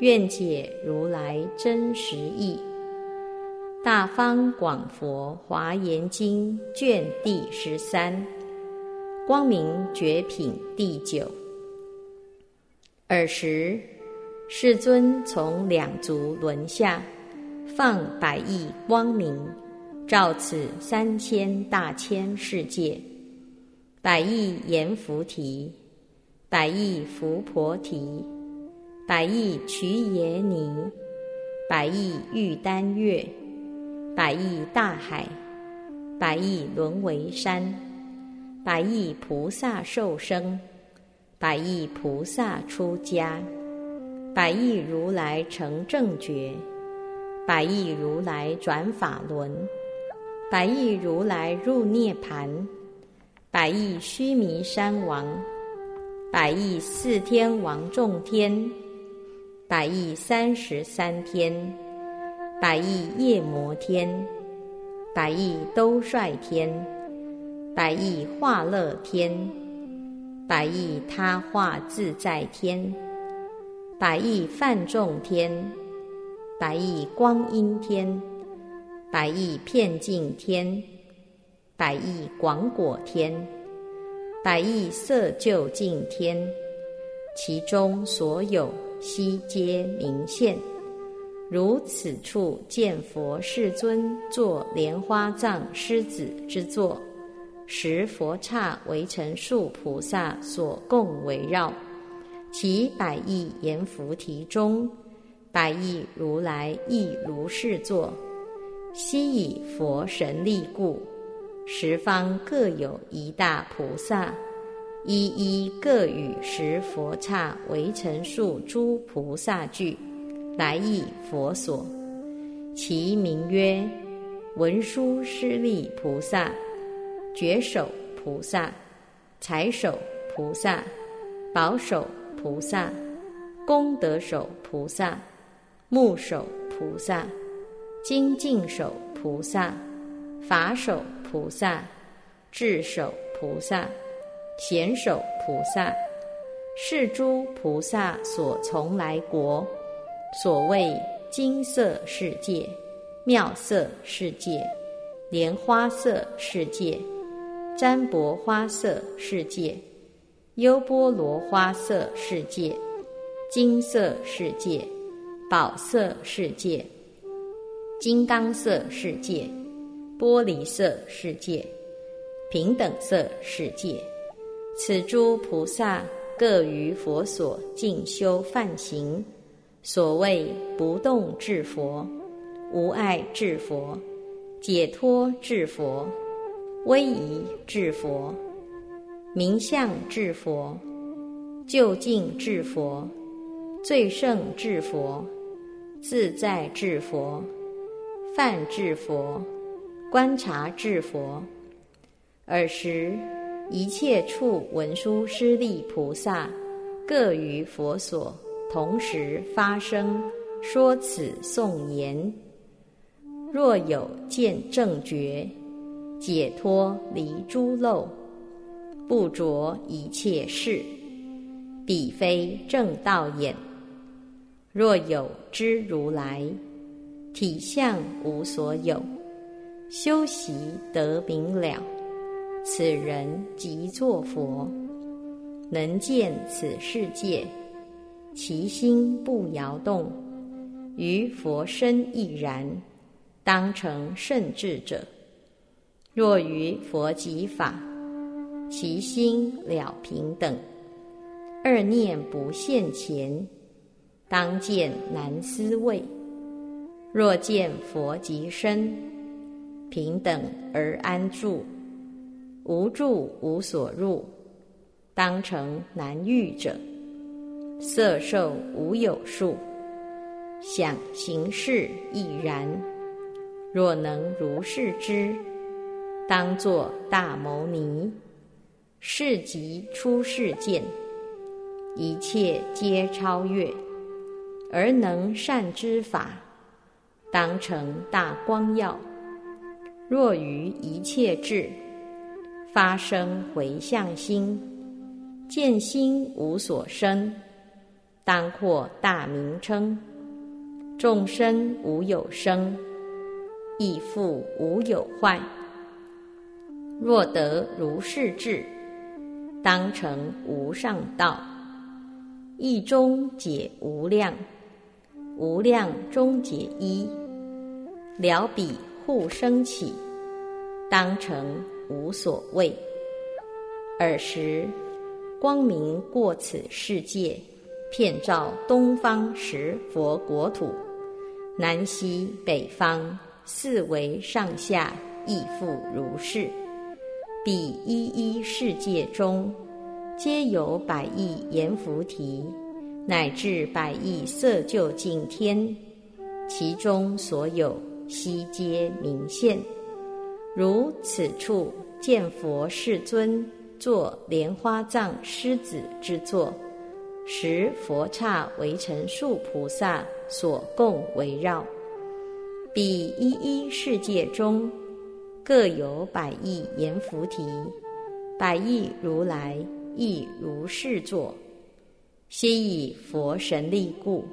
愿解如来真实义。大方广佛华严经卷第十三，光明绝品第九。尔时，世尊从两足轮下。放百亿光明，照此三千大千世界，百亿阎浮提，百亿伏婆提，百亿瞿耶尼，百亿玉丹月，百亿大海，百亿轮为山，百亿菩萨受生，百亿菩萨出家，百亿如来成正觉。百亿如来转法轮，百亿如来入涅盘，百亿须弥山王，百亿四天王众天，百亿三十三天，百亿夜摩天，百亿兜率天，百亿化乐天，百亿他化自在天，百亿梵众天。百亿光阴天，百亿片净天，百亿广果天，百亿色究竟天，其中所有悉皆明现。如此处见佛世尊坐莲花藏狮子之座，十佛刹为成数菩萨所共围绕，其百亿阎浮提中。百亿如来亦如是作，悉以佛神力故，十方各有一大菩萨，一一各与十佛刹为成数诸菩萨聚，来诣佛所。其名曰文殊师利菩萨、觉首菩萨、财首菩萨、宝首菩萨、功德首菩萨。木手菩萨、精进手菩萨、法手菩萨、智手菩萨、贤手菩萨，是诸菩萨所从来国，所谓金色世界、妙色世界、莲花色世界、占卜花色世界、优波罗花色世界、金色世界。宝色世界、金刚色世界、玻璃色世界、平等色世界，此诸菩萨各于佛所静修梵行，所谓不动智佛、无碍智佛、解脱智佛、威仪智佛、名相智佛、究竟智佛、最胜智佛。自在智佛、梵智佛、观察智佛，尔时一切处文殊师利菩萨，各于佛所同时发生说此颂言：若有见正觉，解脱离诸漏，不着一切事，彼非正道也。若有知如来体相无所有，修习得明了，此人即作佛，能见此世界，其心不摇动，于佛身亦然，当成圣智者。若于佛即法，其心了平等，二念不现前。当见难思味，若见佛即身，平等而安住，无住无所入，当成难遇者。色受无有数，想行识亦然。若能如是知，当作大牟尼。是即出世见，一切皆超越，而能善知法，当成大光耀。若于一切智发生回向心，见心无所生，当获大名称。众生无有生，亦复无有坏。若得如是智。当成无上道，一中解无量，无量中解一，了彼互生起，当成无所谓。尔时光明过此世界，遍照东方十佛国土，南西北方四维上下，亦复如是。彼一一世界中，皆有百亿阎浮提，乃至百亿色究竟天，其中所有悉皆明现。如此处见佛世尊作莲花藏狮子之座，十佛刹为成数菩萨所共围绕。彼一一世界中。各有百亿阎浮提，百亿如来亦如是作。悉以佛神力故，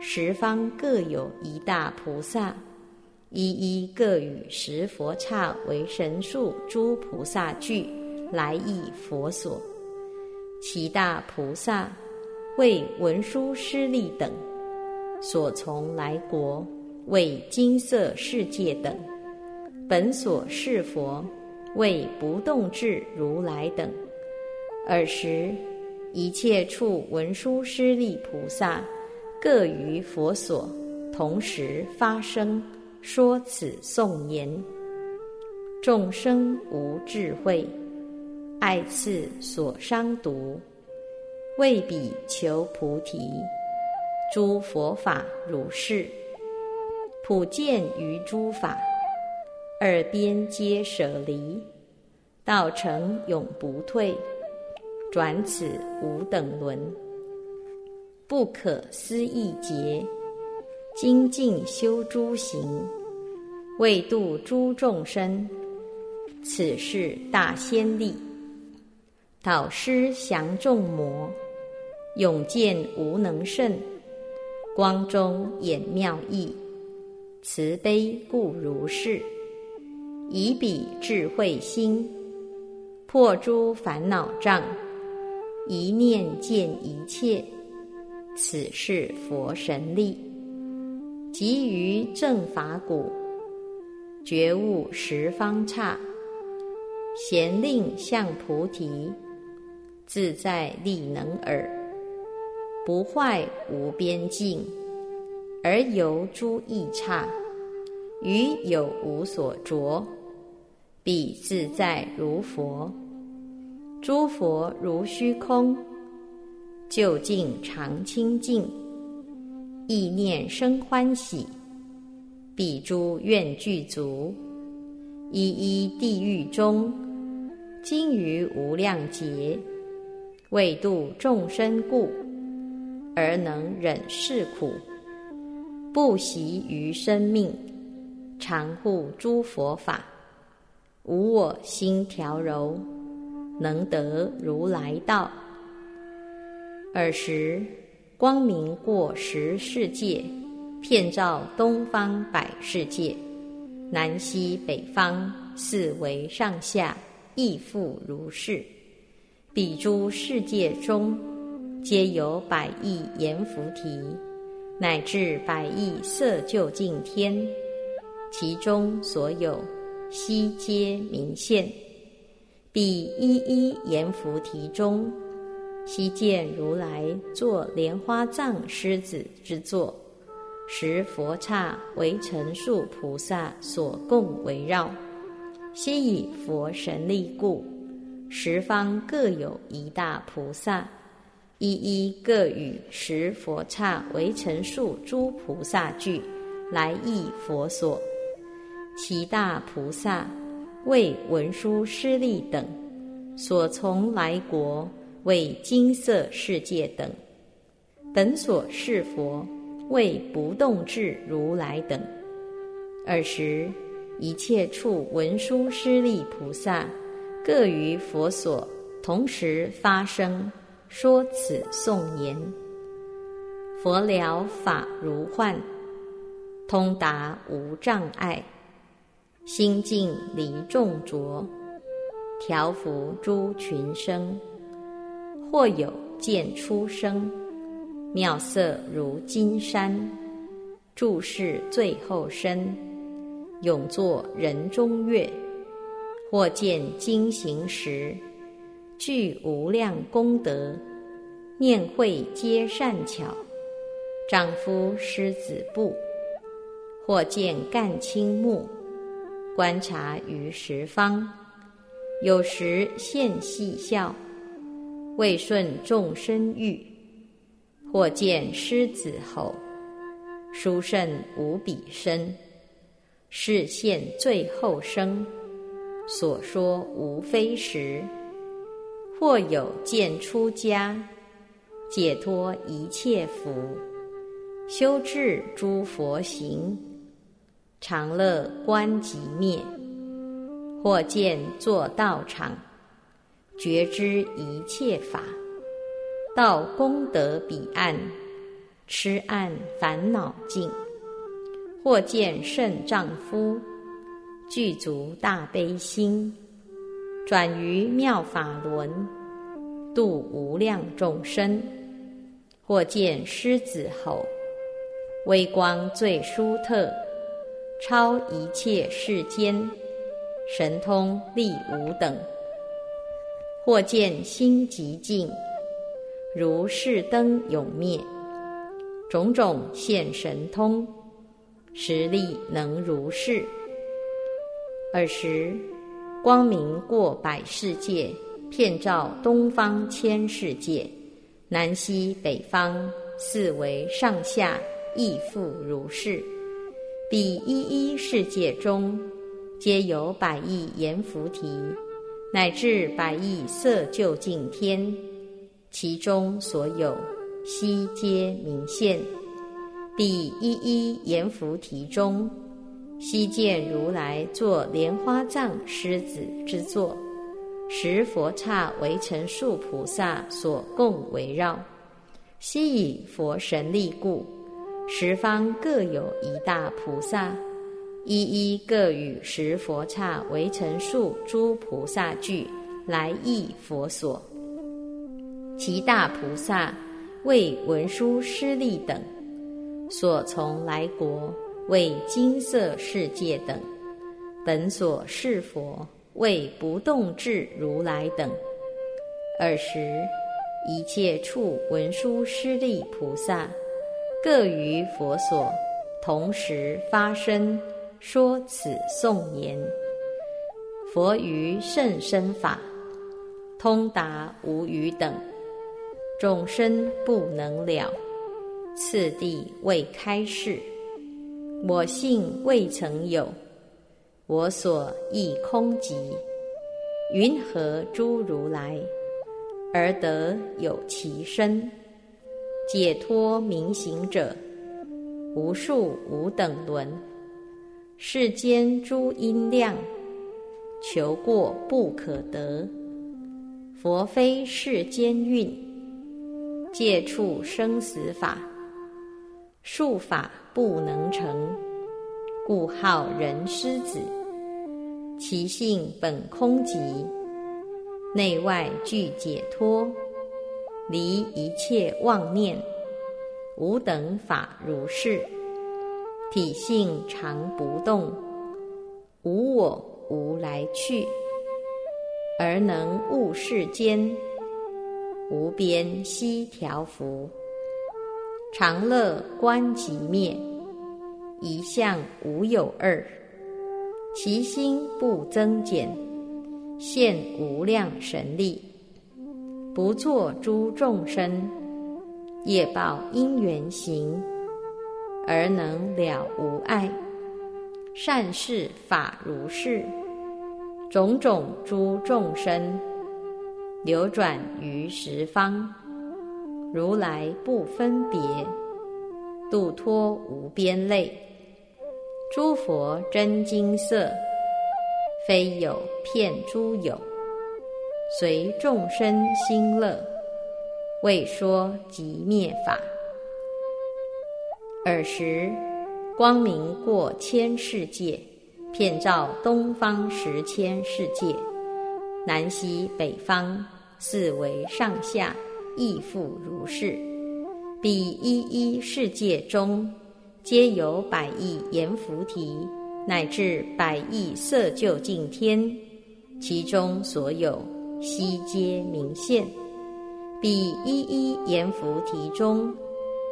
十方各有一大菩萨，一一各与十佛刹为神数诸菩萨聚来诣佛所。其大菩萨为文殊师利等所从来国，为金色世界等。本所是佛，为不动智如来等。尔时，一切处文殊师利菩萨，各于佛所，同时发生说此颂言：众生无智慧，爱次所伤毒，为彼求菩提。诸佛法如是，普见于诸法。耳边皆舍离，道成永不退，转此无等轮，不可思议劫，精进修诸行，为度诸众生，此是大先例。导师降众魔，永见无能胜，光中演妙意，慈悲故如是。以彼智慧心，破诸烦恼障，一念见一切，此是佛神力。集于正法谷，觉悟十方刹，贤令向菩提，自在力能耳，不坏无边境，而由诸异刹，于有无所着。彼自在如佛，诸佛如虚空，究竟常清净，意念生欢喜。彼诸愿具足，一一地狱中，今于无量劫，为度众生故，而能忍世苦，不习于生命，常护诸佛法。无我心调柔，能得如来道。尔时光明过十世界，遍照东方百世界，南西北方四维上下，亦复如是。彼诸世界中，皆有百亿阎浮提，乃至百亿色究竟天，其中所有。悉皆明现，彼一一阎浮提中，悉见如来坐莲花藏狮子之座，十佛刹为成数菩萨所共围绕。悉以佛神力故，十方各有一大菩萨，一一各与十佛刹为成数诸菩萨句，来意佛所。其大菩萨为文殊师利等所从来国，为金色世界等。本所是佛为不动智如来等。尔时一切处文殊师利菩萨各于佛所同时发生。说此颂言：佛了法如幻，通达无障碍，心净离众浊，调伏诸群生。或有见出生，妙色如金山，注视最后身，永作人中月。或见经行时。具无量功德，念会皆善巧。丈夫狮子部，或见干青木，观察于十方。有时现细笑，未顺众生欲。或见狮子吼，殊胜无比身，是现最后生。所说无非实。或有见出家，解脱一切福，修治诸佛行，常乐观即灭；或见作道场，觉知一切法，到功德彼岸，痴暗烦恼尽；或见圣丈夫，具足大悲心。转于妙法轮，度无量众生；或见狮子吼，微光最殊特，超一切世间，神通力无等；或见心极静，如是灯永灭，种种现神通，实力能如是。尔时。光明过百世界，遍照东方千世界，南西北方四维上下亦复如是。彼一一世界中，皆有百亿阎浮提，乃至百亿色究竟天，其中所有悉皆明现。彼一一阎浮提中。悉见如来作莲花藏狮子之座，十佛刹为成数菩萨所共围绕。悉以佛神力故，十方各有一大菩萨，一一各与十佛刹为成数诸菩萨聚来诣佛所。其大菩萨为文殊师利等所从来国。为金色世界等，本所是佛为不动智如来等。尔时，一切处文殊师利菩萨，各于佛所同时发声说此颂言：佛于甚深法，通达无余等，众生不能了。次第未开示。我性未曾有，我所亦空寂。云何诸如来而得有其身？解脱明行者，无数无等伦。世间诸因量，求过不可得。佛非世间运，借处生死法。术法不能成，故号人师子。其性本空寂，内外俱解脱，离一切妄念，无等法如是。体性常不动，无我无来去，而能悟世间，无边悉调伏。常乐观即灭，一相无有二，其心不增减，现无量神力，不作诸众生业报因缘行，而能了无碍。善事法如是，种种诸众生流转于十方，如来不分别，度脱无边类。诸佛真金色，非有骗诸有，随众生心乐，为说即灭法。尔时。光明过千世界，遍照东方十千世界，南西北方四维上下亦复如是。彼一一世界中，皆有百亿阎浮提，乃至百亿色究竟天，其中所有悉皆明现。彼一一阎浮提中。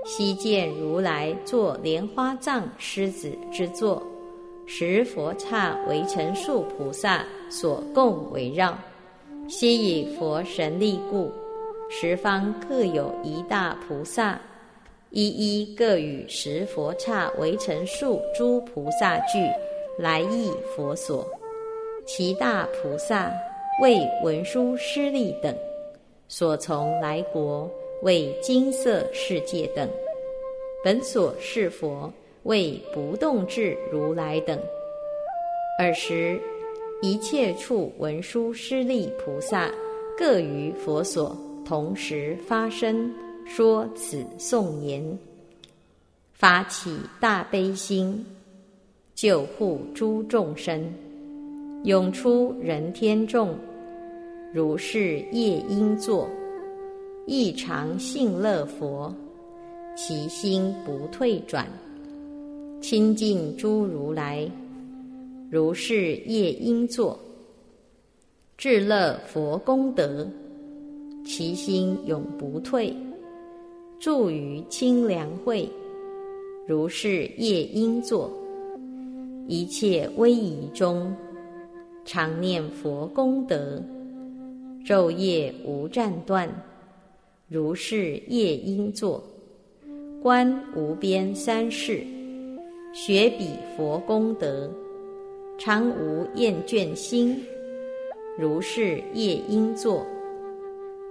悉见如来坐莲花藏狮子之座，十佛刹为成树菩萨所共围绕。悉以佛神力故，十方各有一大菩萨，一一各与十佛刹为成数诸菩萨具来诣佛所。其大菩萨为文殊师利等所从来国。为金色世界等，本所是佛为不动智如来等。尔时，一切处文殊师利菩萨各于佛所同时发声说此颂言，发起大悲心，救护诸众生，涌出人天众，如是夜应作。亦常信乐佛，其心不退转，亲近诸如来，如是业应作，至乐佛功德，其心永不退，住于清凉会，如是业应作，一切威仪中，常念佛功德，昼夜无暂断。如是夜应作，观无边三世，学彼佛功德，常无厌倦心。如是夜应作，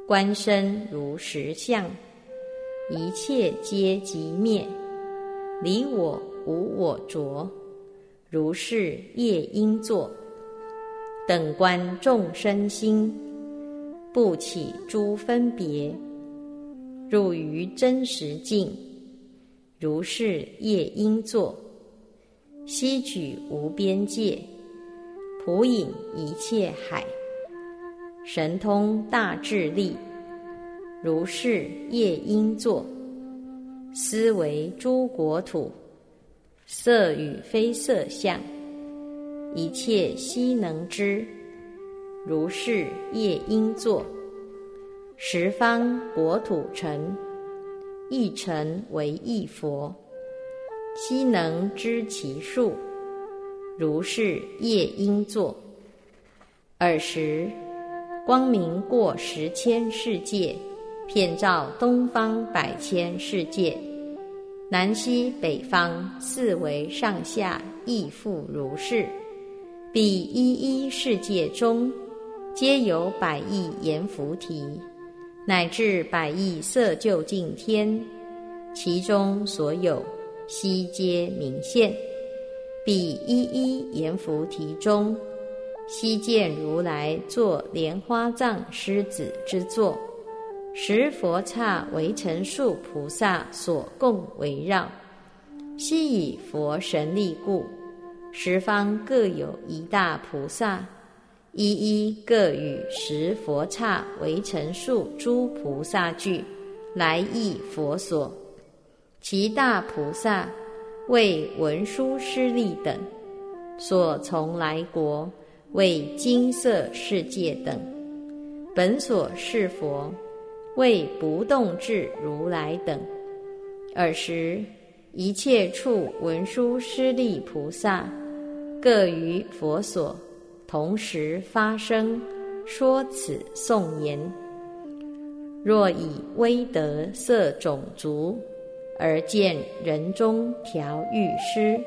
观身如实相，一切皆即灭，离我无我着。如是夜应作，等观众生心，不起诸分别。入于真实境，如是业应作，悉举无边界，普引一切海，神通大智力，如是业应作，思维诸国土，色与非色相，一切悉能知，如是业应作。十方国土成，一成为一佛，悉能知其数。如是夜应作。尔时，光明过十千世界，遍照东方百千世界，南西北方四维上下亦复如是。彼一一世界中，皆有百亿阎浮提。乃至百亿色究竟天，其中所有悉皆明现。彼一一阎浮提中，悉见如来坐莲花藏狮子之座，十佛刹为成树菩萨所共围绕。悉以佛神力故，十方各有一大菩萨。一一各与十佛刹为成数诸菩萨具来诣佛所，其大菩萨为文殊师利等所从来国，为金色世界等本所是佛为不动智如来等。尔时一切处文殊师利菩萨各于佛所。同时发声说此颂言：若以威德色种族而见人中调御师，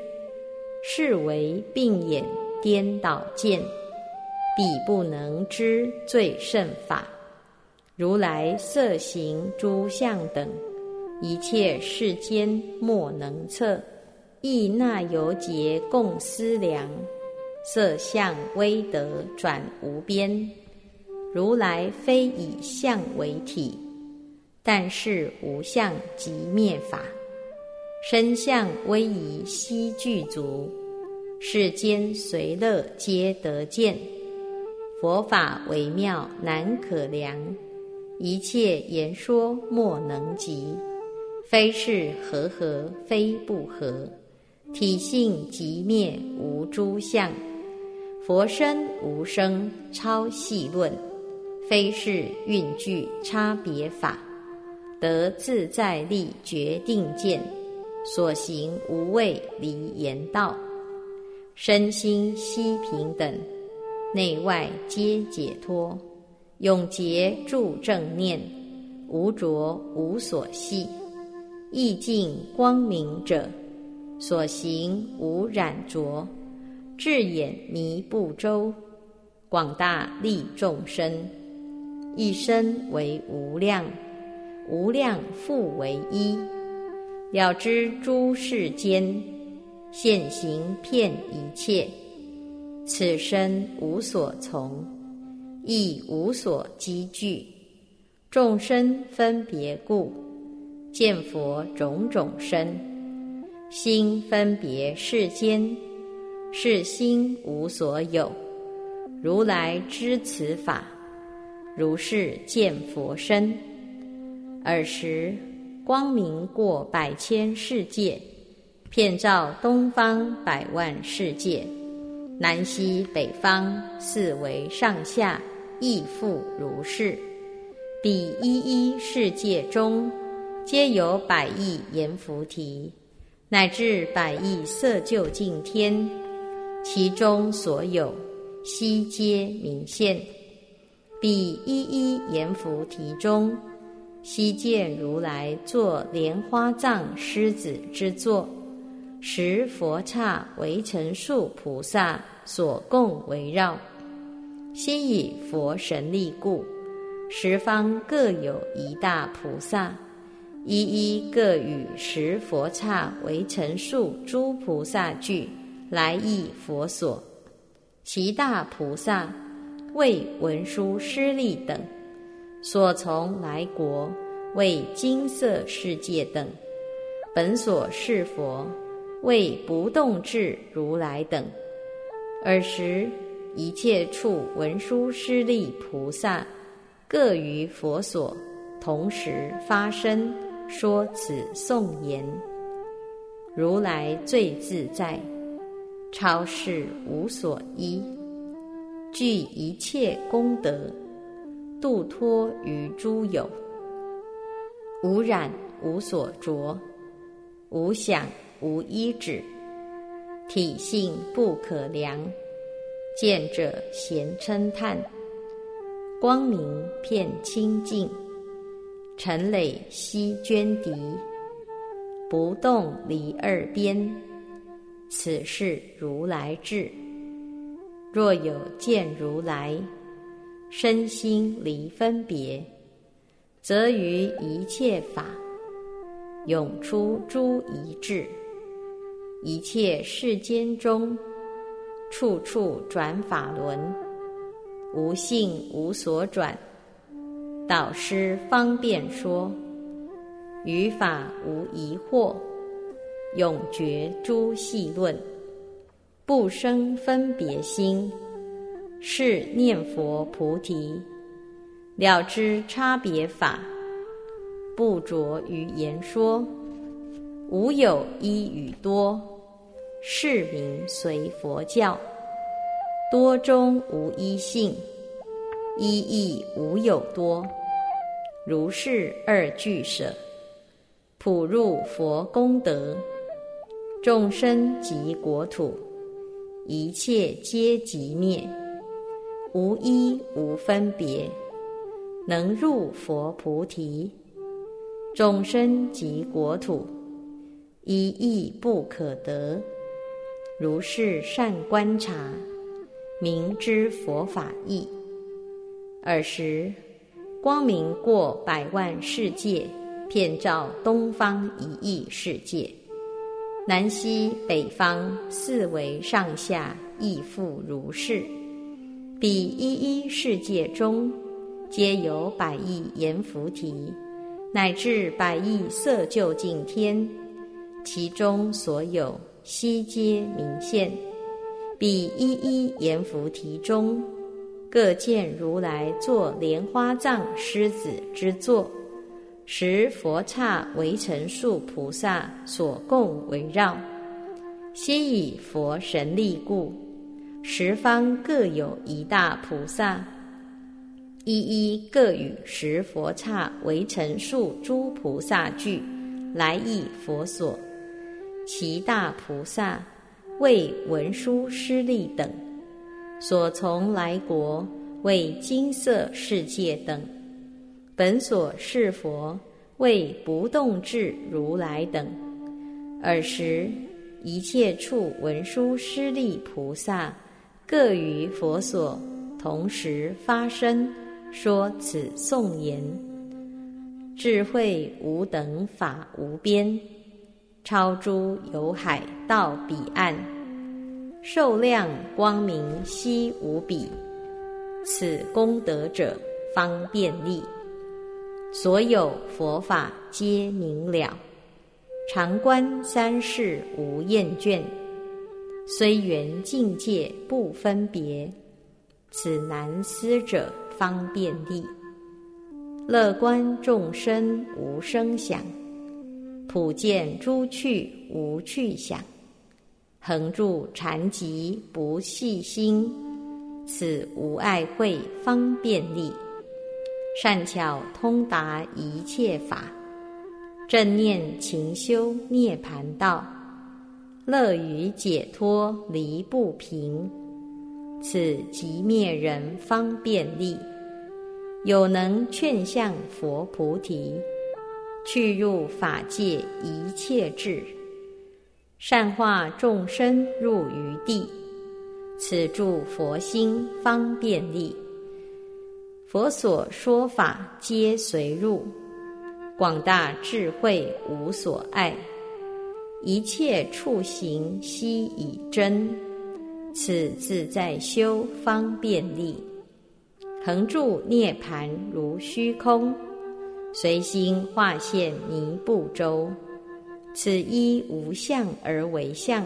是为病眼颠倒见，彼不能知最胜法。如来色行诸相等，一切世间莫能测，亦那由劫共思量。色相威德转无边，如来非以相为体，但是无相即灭法。身相威仪悉具足，世间随乐皆得见。佛法微妙难可量，一切言说莫能及。非是和合，非不合，体性即灭无诸相。佛身无生超细论，非是运具差别法，得自在力决定见，所行无畏离言道，身心悉平等，内外皆解脱，永结住正念，无着无所系，意境光明者，所行无染着。智眼迷不周，广大利众生，一生为无量，无量复为一。了知诸世间现行骗一切，此身无所从，亦无所积聚。众生分别故，见佛种种身，心分别世间。是心无所有，如来知此法，如是见佛身。尔时光明过百千世界，遍照东方百万世界，南西北方四维上下亦复如是。彼一一世界中，皆有百亿阎浮提，乃至百亿色究竟天。其中所有，悉皆明现。彼一一阎浮提中，悉见如来坐莲花藏狮子之座，十佛刹为成数菩萨所共围绕。悉以佛神力故，十方各有一大菩萨，一一各与十佛刹为成数诸菩萨聚。来意佛所，其大菩萨为文殊师利等所从来国，为金色世界等本所是佛，为不动智如来等。尔时一切处文殊师利菩萨各于佛所同时发声说此颂言：如来最自在。超世无所依，具一切功德，度脱于诸有，无染无所着，无想无依止，体性不可量，见者咸称叹，光明遍清净，尘累悉捐敌，不动离二边。此是如来智。若有见如来，身心离分别，则于一切法涌出诸一智。一切世间中，处处转法轮，无性无所转。导师方便说，于法无疑惑。永绝诸细论，不生分别心，是念佛菩提，了知差别法，不着于言说，无有一语多，是名随佛教。多中无一性，一亦无有多，如是二俱舍，普入佛功德。众生及国土，一切皆即灭，无一无分别，能入佛菩提，众生及国土，一亦不可得。如是善观察，明知佛法义。尔时，光明过百万世界，遍照东方一亿世界，南西北方四维上下亦复如是。彼一一世界中。皆有百亿阎浮提，乃至百亿色究竟天，其中所有悉皆明现。彼一一阎浮提中，各见如来作莲花藏狮子之座，十佛刹为成数菩萨所共围绕。悉以佛神力故，十方各有一大菩萨。一一各与十佛刹为成数诸菩萨聚，来诣佛所。其大菩萨为文殊师利等，所从来国为金色世界等，本所是佛为不动智如来等。尔时一切处文殊师利菩萨各于佛所同时发生。说此颂言：智慧无等法无边，超诸有海到彼岸，受量光明悉无比。此功德者方便利，所有佛法皆明了，常观三世无厌倦，虽缘境界不分别，此难思者。方便利，乐观众生无声响，普见诸趣无趣想，恒住禅寂不细心，此无碍慧方便利，善巧通达一切法，正念勤修涅盘道，乐于解脱离不平。此即灭人方便利，有能劝向佛菩提，去入法界一切智，善化众生入于地。此助佛心方便利，佛所说法皆随入，广大智慧无所碍，一切处行悉以真。此自在修方便利，恒住涅盘如虚空，随心化现弥不周。此一无相而为相，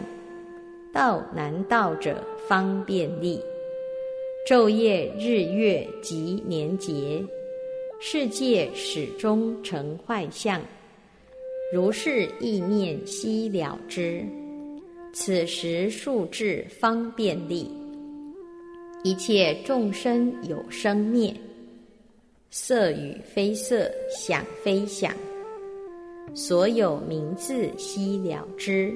道难道者方便利。昼夜日月及年节，世界始终成坏相，如是意念悉了之。此时数智方便利，一切众生有生灭，色与非色，想非想，所有名字悉了之。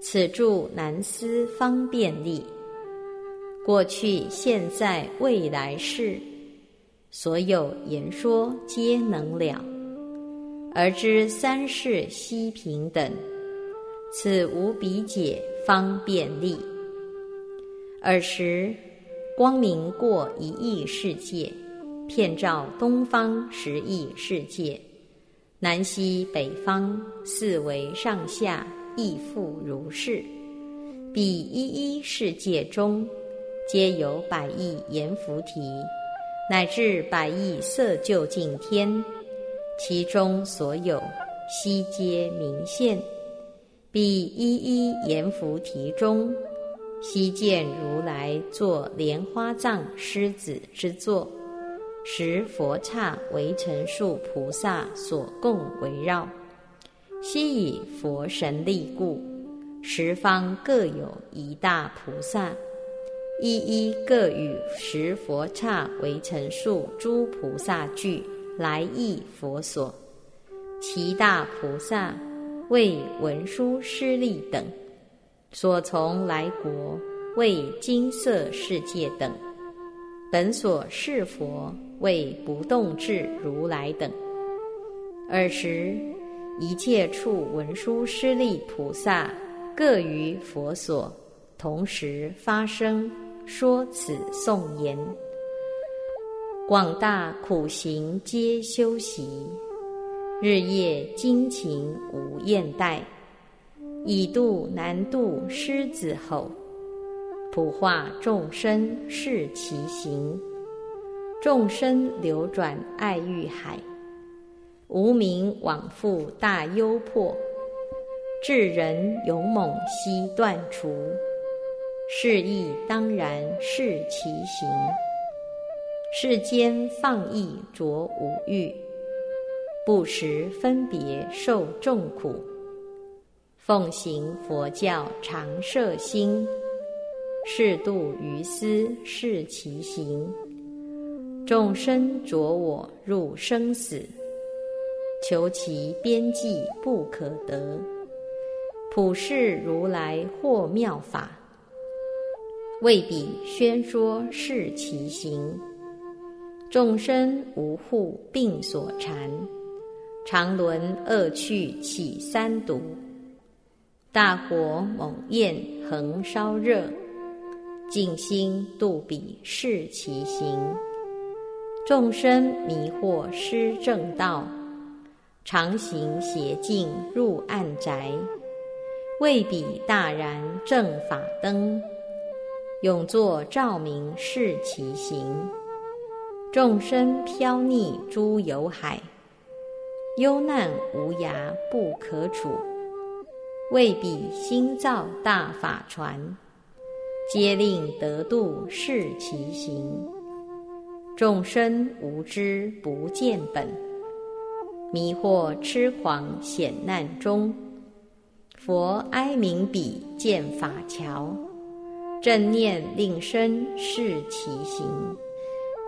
此住难思方便利，过去、现在、未来世，所有言说皆能了，而知三世悉平等。此无比解方便利。尔时，光明过一亿世界，遍照东方十亿世界，南西北方四维上下亦复如是。彼一一世界中，皆有百亿阎浮提，乃至百亿色究竟天，其中所有悉皆明现。彼一一阎浮提中，悉见如来坐莲花藏狮子之座，十佛刹为成数菩萨所共围绕。悉以佛神力故，十方各有一大菩萨，一一各与十佛刹为成数诸菩萨聚来诣佛所，其大菩萨。为文殊师利等所从来国，为金色世界等，本所是佛为不动智如来等。尔时，一切处文殊师利菩萨各于佛所，同时发声说此颂言：广大苦行皆修习，日夜精勤无厌怠，以度难度狮子吼。普化众生是其行，众生流转爱欲海，无名往复大忧迫，智人勇猛悉断除，是亦当然是其行。世间放逸着五欲，不时分别受众苦，奉行佛教常摄心。适度于斯是其行，众生着我入生死，求其边际不可得。普世如来或妙法，为彼宣说是其行。众生无护病所缠，常轮恶趣起三毒，大火猛焰恒烧热。静心度彼是其行，众生迷惑失正道，常行邪径入暗宅，为彼大然正法灯，永作照明是其行。众生飘溺诸有海，忧难无涯不可处，为彼心造大法船。皆令得度是其行，众生无知不见本，迷惑痴狂险难中。佛哀悯彼见法桥，正念令身是其行。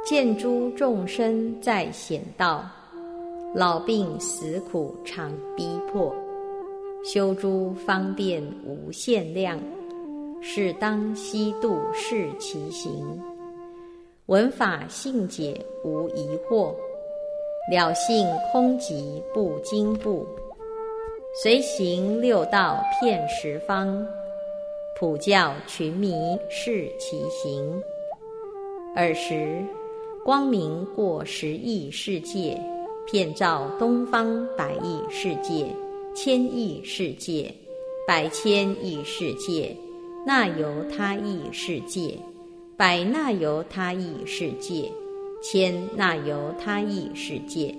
见诸众生在险道，老病死苦常逼迫，修诸方便无限量。是当悉度是其行，闻法性解无疑惑，了性空寂不惊怖，随行六道遍十方，普教群迷是其行。尔时光明过十亿世界，遍照东方百亿世界、千亿世界、百千亿世界。那由他意世界，百那由他意世界，千那由他意世界，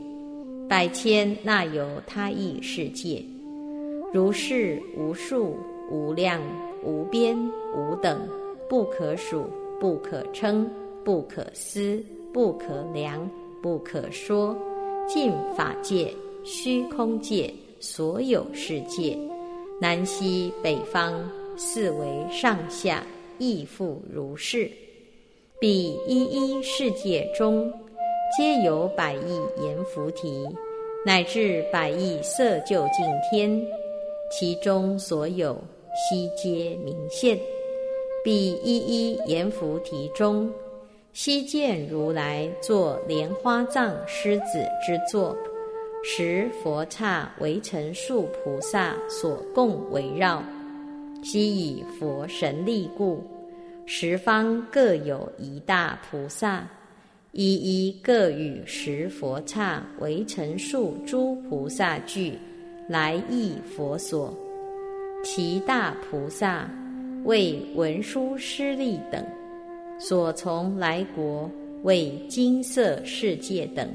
百千那由他意世界，如是无数无量无边无等，不可数不可称不可思不可量不可说，尽法界虚空界所有世界，南西北方。四维上下亦复如是，彼一一世界中，皆有百亿阎浮提，乃至百亿色究竟天，其中所有悉皆明现。彼一一阎浮提中，悉见如来作莲花藏狮子之座，十佛刹为成数菩萨所共围绕。悉以佛神力故，十方各有一大菩萨，一一各与十佛刹为成数诸菩萨聚，来诣佛所。其大菩萨为文殊师利等，所从来国为金色世界等，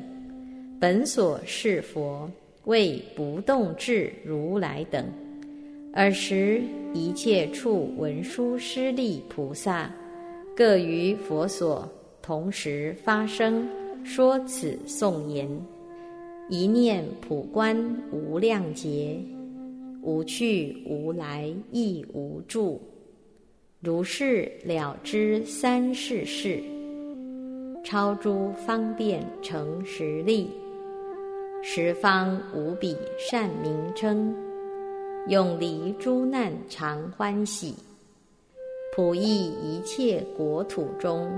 本所是佛为不动智如来等。尔时，一切处文殊师利菩萨，各于佛所，同时发声说此颂言：一念普观无量劫，无去无来亦无住，如是了知三世事，超诸方便成实力，十方无比善名称。永离诸难常欢喜，普益一切国土中，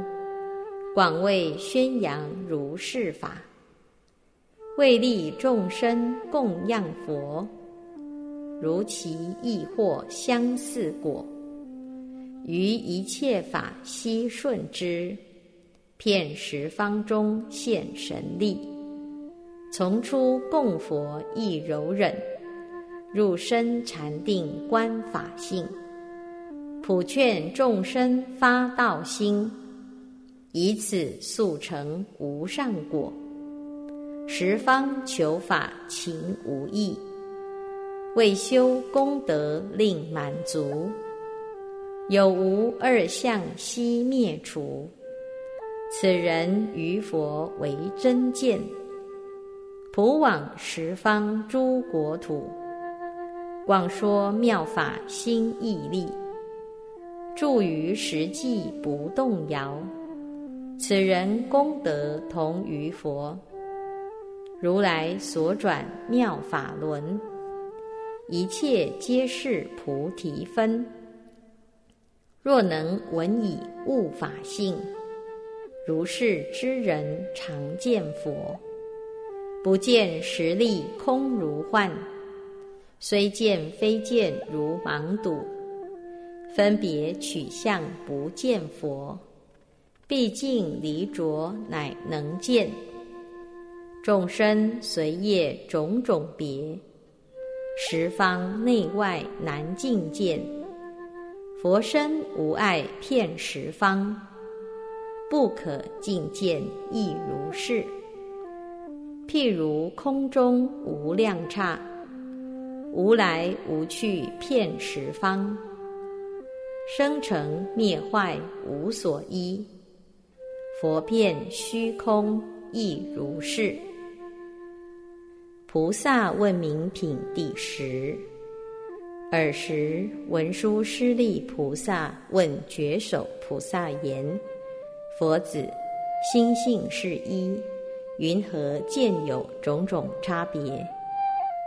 广为宣扬如是法，为利众生供养佛，如其亦或相似果，于一切法悉顺之，遍十方中现神力，从出供佛亦柔忍，入深禅定观法性，普劝众生发道心。以此速成无上果，十方求法情无益，为修功德令满足，有无二相悉灭除。此人于佛为真见，普往十方诸国土，广说妙法心毅力，住于实际不动摇。此人功德同于佛，如来所转妙法轮，一切皆是菩提分。若能闻以悟法性，如是之人常见佛，不见实力空如幻，虽见非见如盲睹，分别取相不见佛。毕竟离着乃能见，众生随业种种别，十方内外难尽见。佛身无碍遍十方，不可尽见亦如是。譬如空中无量刹，无来无去遍十方，生成灭坏无所依。佛遍虚空亦如是。菩萨问名品第十。尔时文殊师利菩萨问觉首菩萨言：“佛子，心性是一，云何见有种种差别？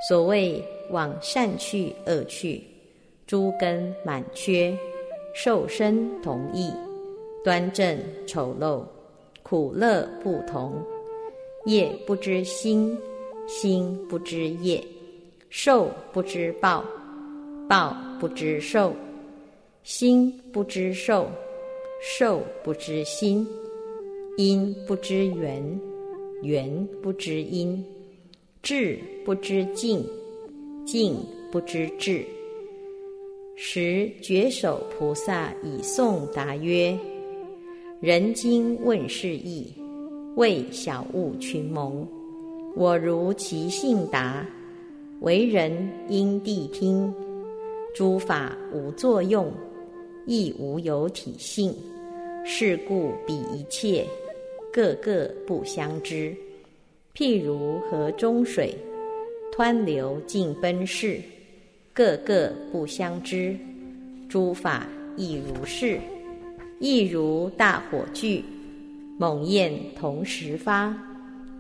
所谓往善去恶去，诸根满缺，受身同意，端正丑陋。”苦乐不同，业不知心，心不知业，受不知报，报不知受，心不知受，受不知心，因不知缘，缘不知因，智不知境，境不知智。时觉首菩萨以颂答曰。人今问世意，为小物群蒙。我如其性答：为人因谛听，诸法无作用，亦无有体性。是故彼一切，个个不相知。譬如河中水，湍流尽奔逝，个个不相知。诸法亦如是。亦如大火炬，猛焰同时发，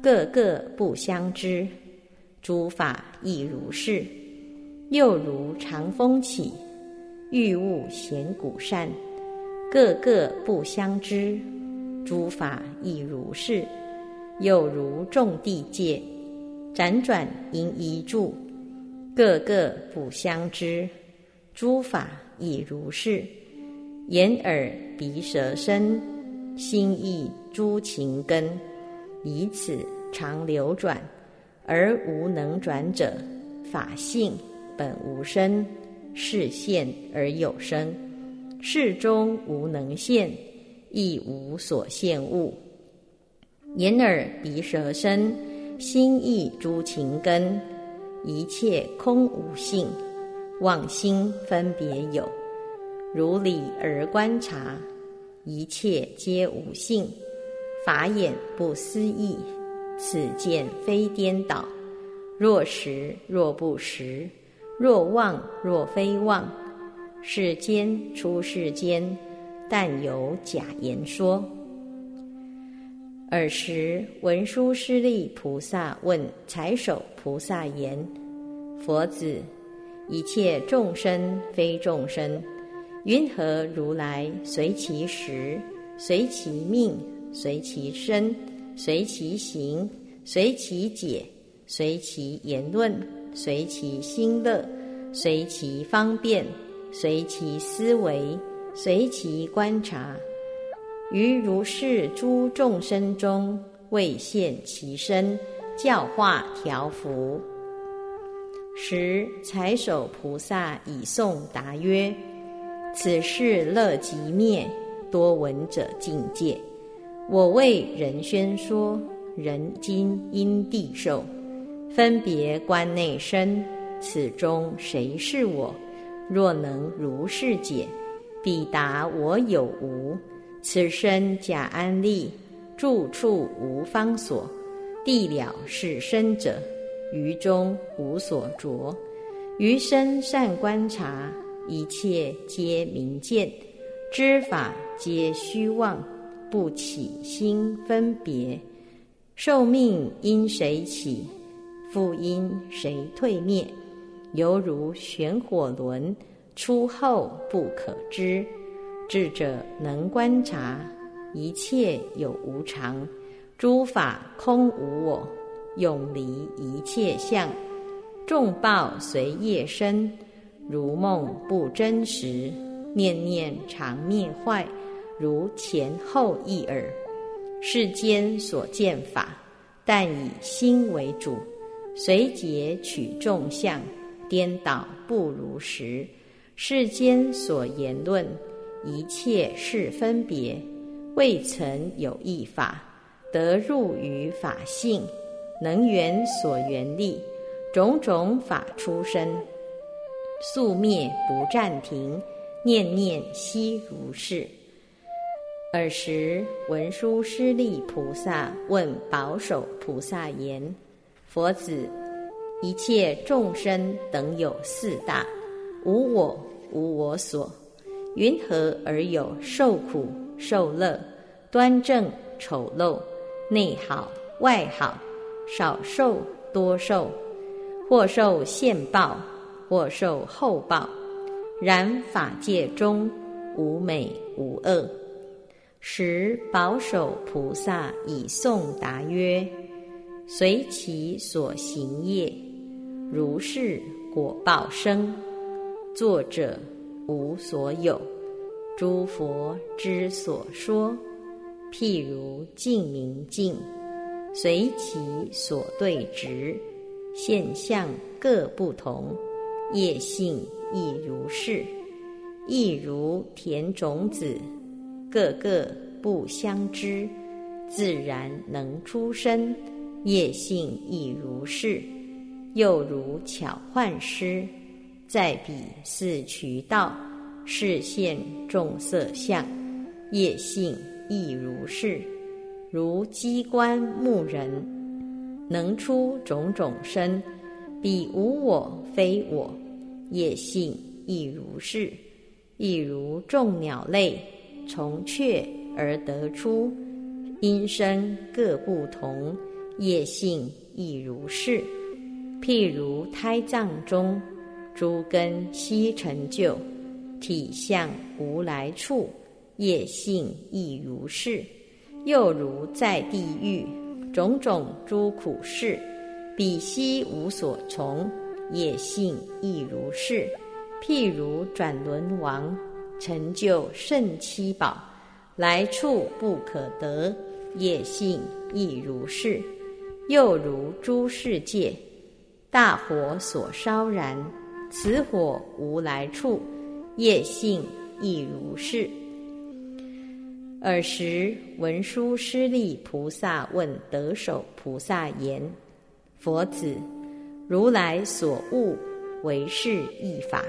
个个不相知。诸法亦如是。又如长风起，欲物显古善，个个不相知。诸法亦如是。又如众地界，辗转因一住，个个不相知。诸法亦如是。眼耳鼻舌身，心意诸情根，以此常流转，而无能转者。法性本无生，是现而有生，事中无能现，亦无所现物。眼耳鼻舌身，心意诸情根，一切空无性，妄心分别有。如理而观察，一切皆无性，法眼不思议，此见非颠倒。若实若不实，若望若非望，世间出世间，但有假言说。尔时文殊师利菩萨问财首菩萨言：“佛子，一切众生非众生。”云何如来随其时，随其命随其身，随其行，随其解，随其言论，随其心乐，随其方便，随其思维，随其观察。于如是诸众生中，未现其身，教化调伏。时财首菩萨以颂答曰：“此事乐即灭，多闻者境界。我为人宣说，人今因地受，分别观内身，此中谁是我？若能如是解，必答我有无。此身假安立，住处无方所，地了是身者。”于中无所着，余生善观察，一切皆明见，知法皆虚妄，不起心分别。寿命因谁起？复因谁退灭？犹如旋火轮，出后不可知。智者能观察，一切有无常，诸法空无我。永离一切相，众报随业生，如梦不真实，念念常灭坏，如前后一耳。世间所见法，但以心为主，随节取众相，颠倒不如实。世间所言论，一切是分别，未曾有一法得入于法性。能缘所缘力，种种法出生，宿灭不暂停，念念悉如是。尔时文殊师利菩萨问保守菩萨言：“佛子，一切众生等有四大，无我，无我所，云何而有受苦受乐、端正丑陋、内好外好？”少受多受，或受现报，或受后报。然法界中无美无恶。时保守菩萨以颂答曰：“随其所行业，如是果报生。作者无所有，诸佛之所说，譬如净明镜。”随其所对执，现象各不同，业性亦如是。亦如田种子，个个不相知，自然能出生。业性亦如是。又如巧幻师，在彼四渠道，视现众色相，业性亦如是。如机关木人，能出种种身，彼无我非我，业性亦如是。亦如众鸟类，从雀而得出，音声各不同，业性亦如是。譬如胎藏中，诸根悉成就，体相无来处，业性亦如是。又如在地狱，种种诸苦事，彼悉无所从，业性亦如是。譬如转轮王，成就圣七宝，来处不可得，业性亦如是。又如诸世界，大火所烧燃，此火无来处，业性亦如是。尔时，文殊师利菩萨问得手菩萨言：“佛子，如来所悟为是一法，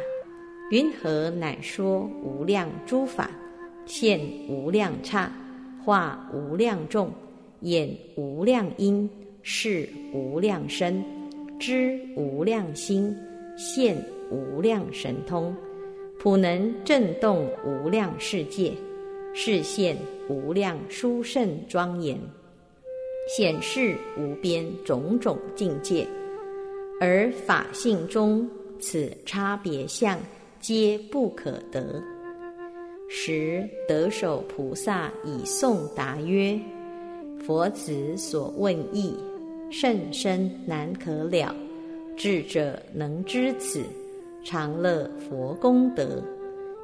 云何乃说无量诸法，现无量刹，化无量众，演无量音，是无量身，知无量心，现无量神通，普能震动无量世界。”视现无量殊胜庄严，显示无边种种境界，而法性中此差别相皆不可得。时得手菩萨以颂答曰：“佛子所问意，甚深难可了。智者能知此，常乐佛功德。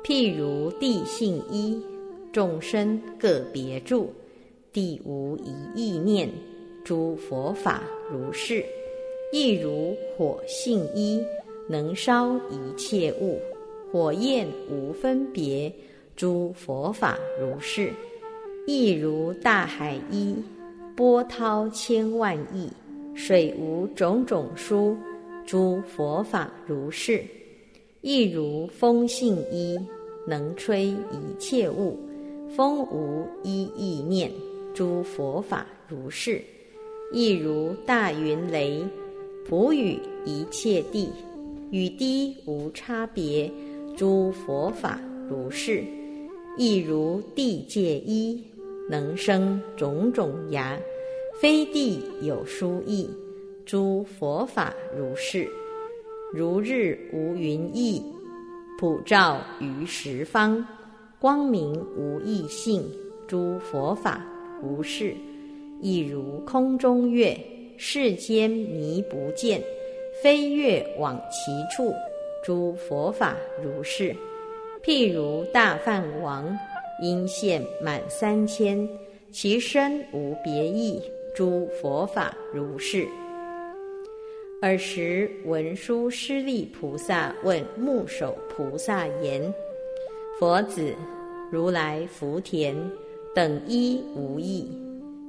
譬如地性一，众生各别住，地无一意念，诸佛法如是。亦如火性一，能烧一切物，火焰无分别。”诸佛法如是，亦如大海一，波涛千万亿，水无种种殊。诸佛法如是，亦如风性一，能吹一切物，风无一意念。诸佛法如是，亦如大云雷，普雨一切地，雨滴无差别。诸佛法如是。亦如地界一，能生种种芽，非地有殊异。诸佛法如是，如日无云翳，普照于十方，光明无异性。诸佛法如是，亦如空中月，世间迷不见，非月往其处。诸佛法如是。譬如大梵王，因现满三千，其身无别异。诸佛法如是。尔时文殊师利菩萨问目首菩萨言：“佛子，如来福田等一无异，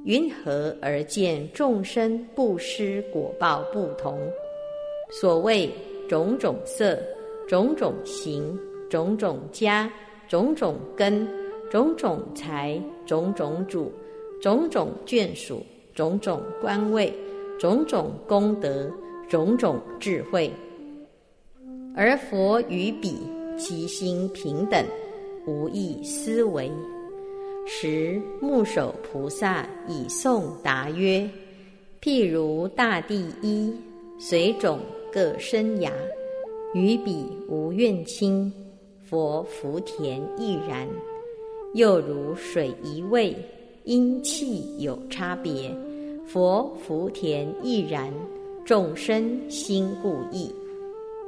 云何而见众生不施果报不同？所谓种种色，种种形。”种种家，种种根，种种财，种种主，种种眷属，种种官位，种种功德，种种智慧。而佛与彼其心平等，无异思维。时目首菩萨以颂答曰：譬如大地一，随种各生芽，与彼无怨亲。佛福田亦然，又如水一味，因气有差别。佛福田亦然，众生心故意。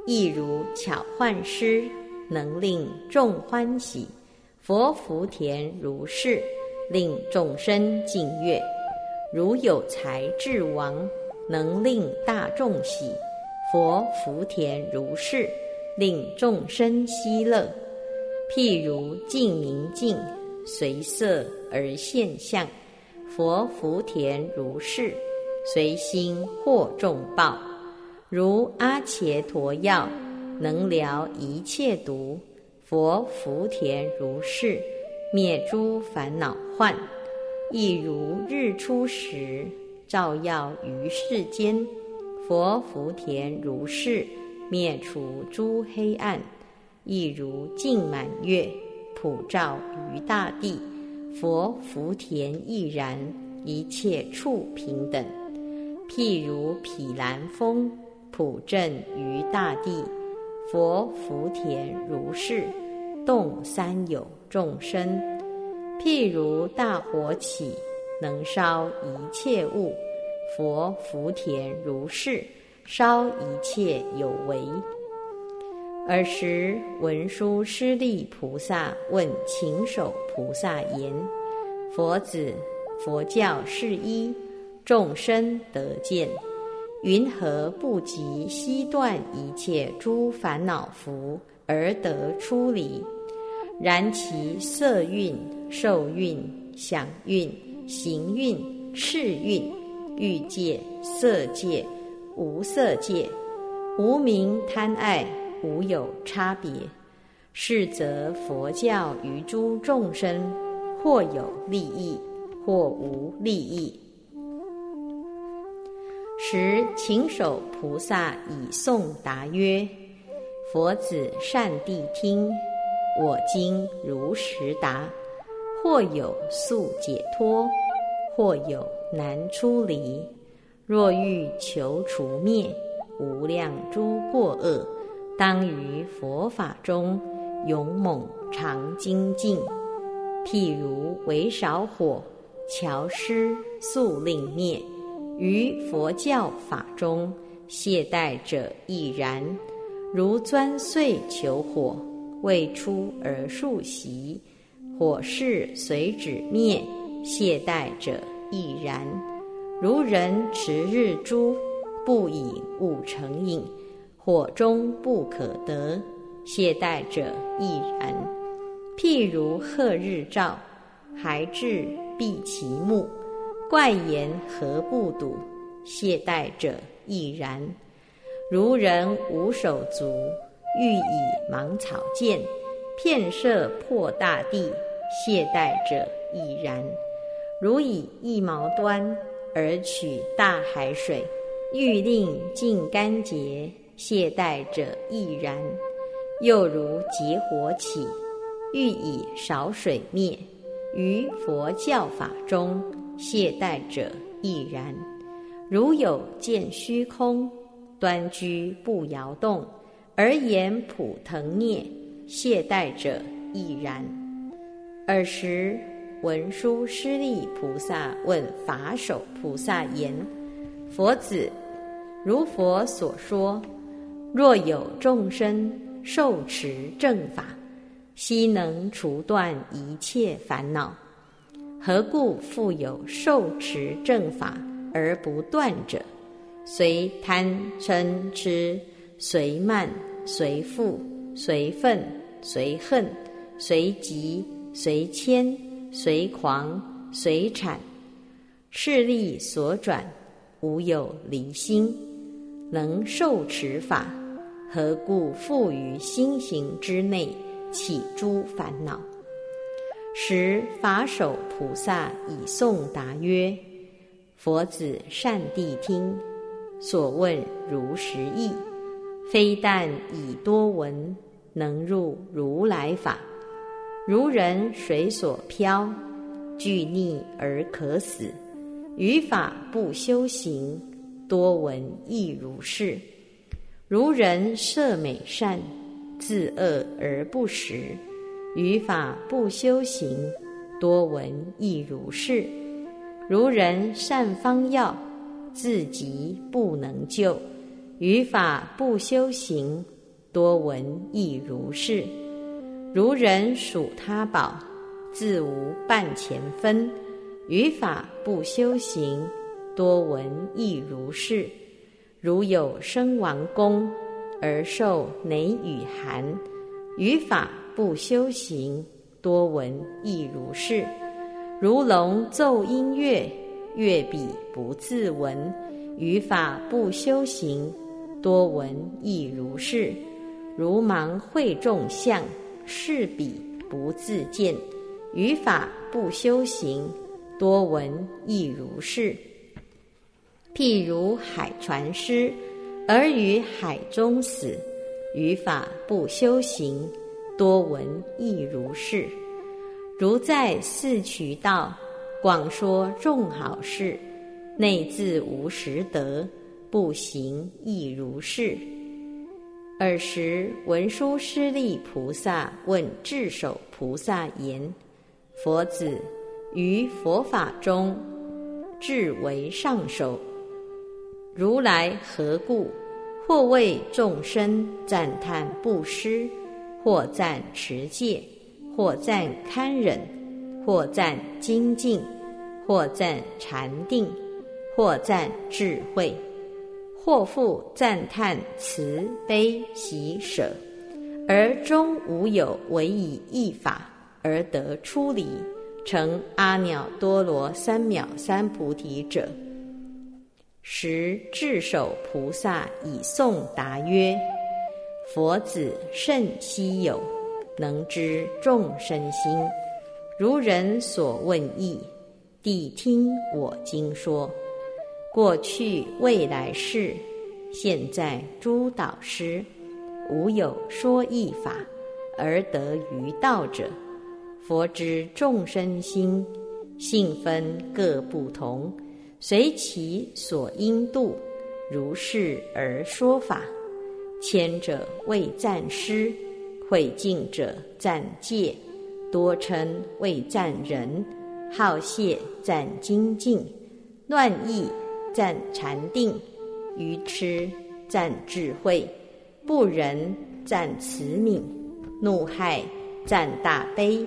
亦如巧幻师，能令众欢喜。佛福田如是，令众生敬悦。如有才智王，能令大众喜。佛福田如是。令众生希乐，譬如镜明镜，随色而现象。佛福田如是，随心获众报。如阿伽陀药，能疗一切毒。佛福田如是，灭诸烦恼患。亦如日出时，照耀于世间。佛福田如是。灭除诸黑暗，亦如镜满月，普照于大地。佛福田亦然，一切处平等。譬如毗蓝风，普振于大地。佛福田如是，动三有众生。譬如大火起，能烧一切物。佛福田如是。烧一切有为。尔时文殊师利菩萨问勤手菩萨言：“佛子，佛教是一，众生得见，云何不及悉断一切诸烦恼福而得出离？然其色蕴、受蕴、想蕴、行蕴、赤蕴、欲界、色界。”无色界，无名贪爱，无有差别。是则佛教于诸众生，或有利益，或无利益。时勤手菩萨以颂答曰：“佛子善谛听，我今如实答。或有速解脱，或有难出离。”若欲求除灭无量诸过恶，当于佛法中勇猛常精进。譬如为少火，乔施速令灭。于佛教法中，懈怠者亦然。如钻碎求火，未出而数息，火势随止灭。懈怠者亦然。如人持日珠，不以物成影，火中不可得。懈怠者亦然。譬如鹤日照，还至闭其目，怪言何不睹？懈怠者亦然。如人无手足，欲以芒草箭，片射破大地，懈怠者亦然。如以一毛端而取大海水，欲令尽干竭，懈怠者亦然。又如结火起，欲以少水灭，于佛教法中，懈怠者亦然。如有见虚空，端居不摇动，而言普腾涅，懈怠者亦然。尔时，文殊师利菩萨问法首菩萨言：“佛子，如佛所说，若有众生受持正法，悉能除断一切烦恼，何故复有受持正法而不断者？”随贪嗔痴，随慢随富，随愤随恨，随急随谦，随狂随产，势力所转，无有离心，能受持法，何故复于心行之内起诸烦恼？时法首菩萨以颂答曰：“佛子善谛听。”所问如实意，非但以多闻，能入如来法。如人水所漂，俱溺而可死。于法不修行，多闻亦如是。如人设美善，自恶而不食。于法不修行，多闻亦如是。如人善方药。自己不能救，于法不修行，多闻亦如是。如人属他宝，自无半钱分，于法不修行，多闻亦如是。如有生王宫而受馁与寒，于法不修行，多闻亦如是。如龙奏音乐。乐彼不自闻，于法不修行，多闻亦如是。如盲会众相，视彼不自见，于法不修行，多闻亦如是。譬如海船失，而于海中死，于法不修行，多闻亦如是。如在四渠道。广说众好事，内自无实德，不行亦如是。尔时文殊师利菩萨问智首菩萨言：“佛子，于佛法中，智为上首。如来何故？或为众生赞叹布施，或赞持戒，或赞堪忍。”或赞精进，或赞禅定，或赞智慧，或复赞叹慈悲喜舍，而终无有唯以一法而得出离，成阿耨多罗三藐三菩提者。时智首菩萨以颂答曰：“佛子甚希有，能知众生心。”如人所问意，谛听我经说。过去未来世，现在诸导师，无有说义法而得于道者。佛知众生心，性分各不同，随其所应度，如是而说法。前者为赞师，会敬者赞戒，多称谓赞人，好谢赞精进，乱意赞禅定，愚痴赞智慧，不仁赞慈悯，怒害赞大悲，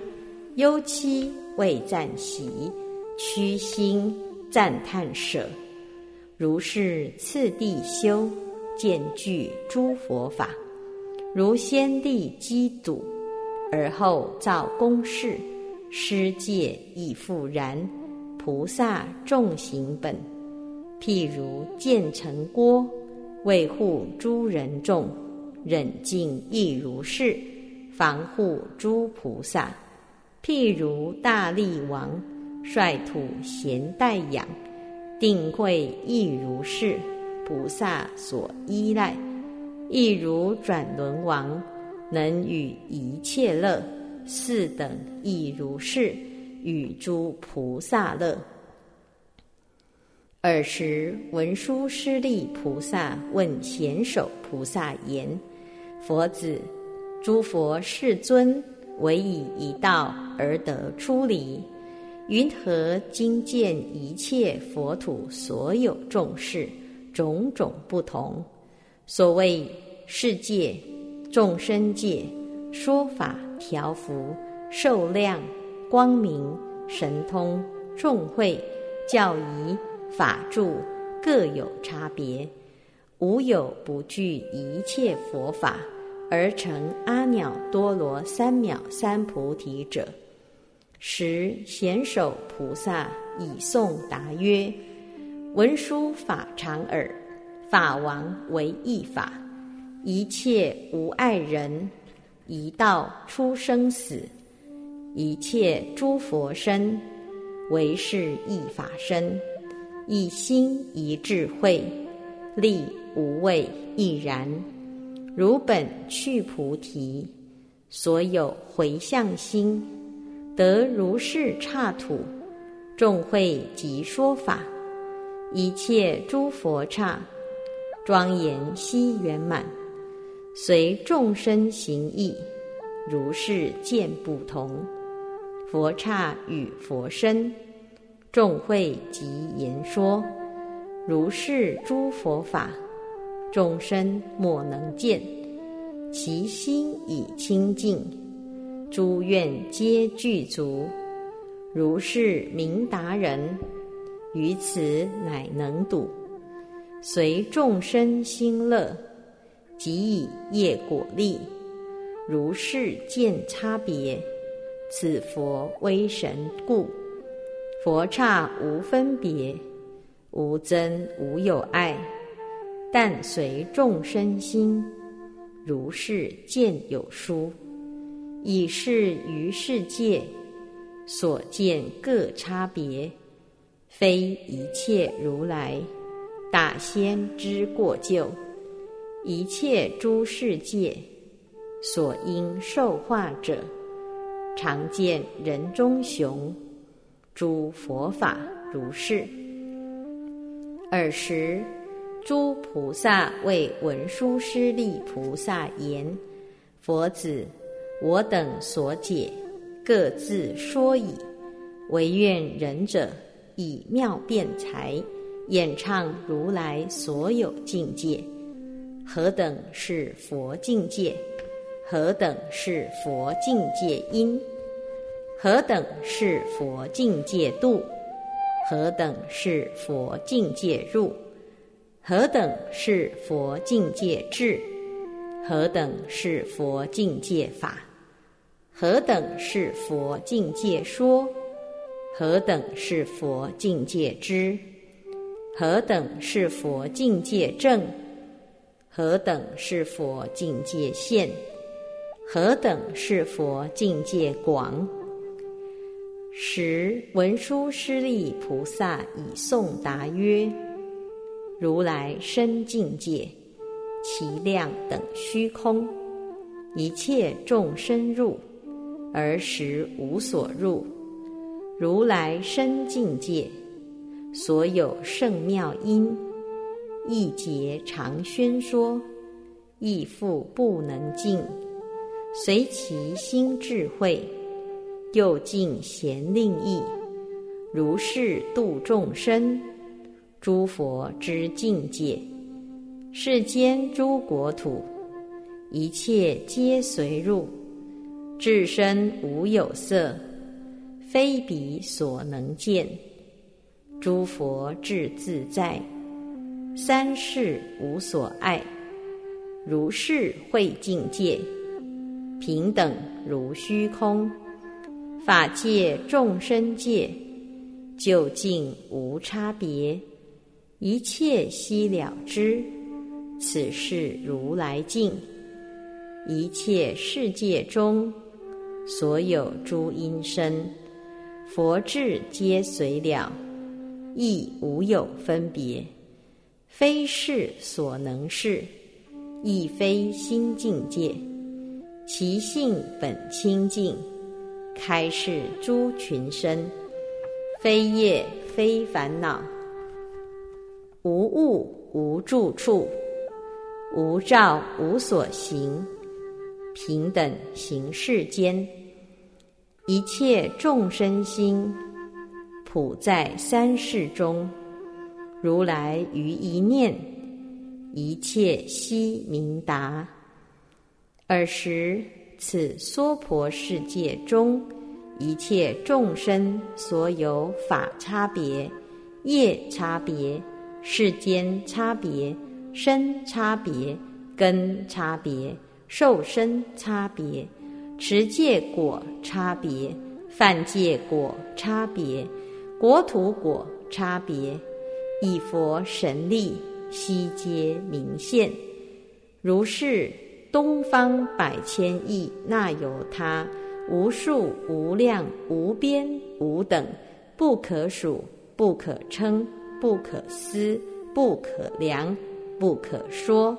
忧戚谓赞喜，屈心赞叹舍。如是次第修，见具诸佛法。如先帝积笃，而后造公事，施戒亦复然。菩萨众行本，譬如建成郭，为护诸人众，忍静亦如是，防护诸菩萨。譬如大力王，率土咸待养，定慧亦如是，菩萨所依赖。亦如转轮王，能与一切乐，四等亦如是，与诸菩萨乐。尔时文殊师利菩萨问贤首菩萨言：“佛子，诸佛世尊唯以一道而得出离，云何今见一切佛土所有众事种种不同？”所谓世界、众生界、说法、调伏、受量、光明、神通、众会、教仪、法住，各有差别。无有不具一切佛法而成阿耨多罗三藐三菩提者。时贤首菩萨以诵答曰：“文殊法常耳。”法王为一法，一切无碍人，一道出生死，一切诸佛身，唯是一法身，一心一智慧，力无畏亦然。如本去菩提，所有回向心，得如是刹土，众会即说法，一切诸佛刹。庄严悉圆满，随众生行义，如是见不同。佛刹与佛身，众会即言说，如是诸佛法，众生莫能见。其心已清净，诸愿皆具足。如是明达人，于此乃能睹。随众生心乐，即以业果力，如是见差别。此佛威神故，佛刹无分别，无增无有爱，但随众生心，如是见有殊。以是于世界所见各差别，非一切如来。大仙之过旧，一切诸世界所应受化者，常见人中雄，诸佛法如是。尔时，诸菩萨为文殊师利菩萨言：“佛子，我等所解，各自说矣。唯愿仁者以妙辩才。”演唱如来所有境界，何等是佛境界？何等是佛境界因？何等是佛境界度？何等是佛境界入？何等是佛境界智？何等是佛境界法？何等是佛境界说？何等是佛境界知？何等是佛境界正？何等是佛境界现？何等是佛境界广？时文殊师利菩萨以颂答曰：“如来身境界，其量等虚空，一切众生入，而实无所入。如来身境界。”所有圣妙音，一节常宣说，亦复不能尽。随其心智慧，又尽贤令意，如是度众生。诸佛之境界，世间诸国土，一切皆随入。至身无有色，非彼所能见。诸佛智自在，三世无所爱。如是慧境界，平等如虚空。法界众生界，究竟无差别。一切悉了知，此是如来境。一切世界中。所有诸因身，佛智皆随了，亦无有分别，非是所能事，亦非心境界。其性本清净，开示诸群生，非业非烦恼，无物无住处，无照无所行。平等行世间，一切众生心，普在三世中。如来于一念，一切悉明达。尔时，此娑婆世界中，一切众生所有法差别、业差别、世间差别、身差别、根差别。受身差别，持戒果差别，犯戒果差别，国土果差别，以佛神力悉皆明现。如是东方百千亿那由他，无数无量无边无等，不可数不可称不可思不可量不可说。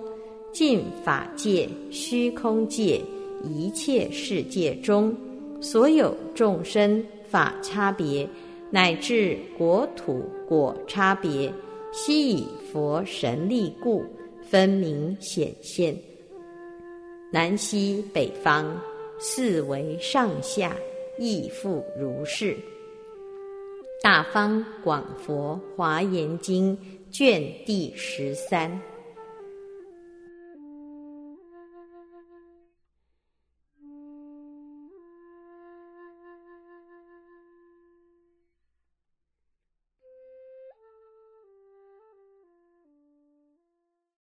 尽法界、虚空界一切世界中，所有众生法差别，乃至国土果差别，悉以佛神力故，分明显现。南西北方四维上下，亦复如是。《大方广佛华严经》卷第十三。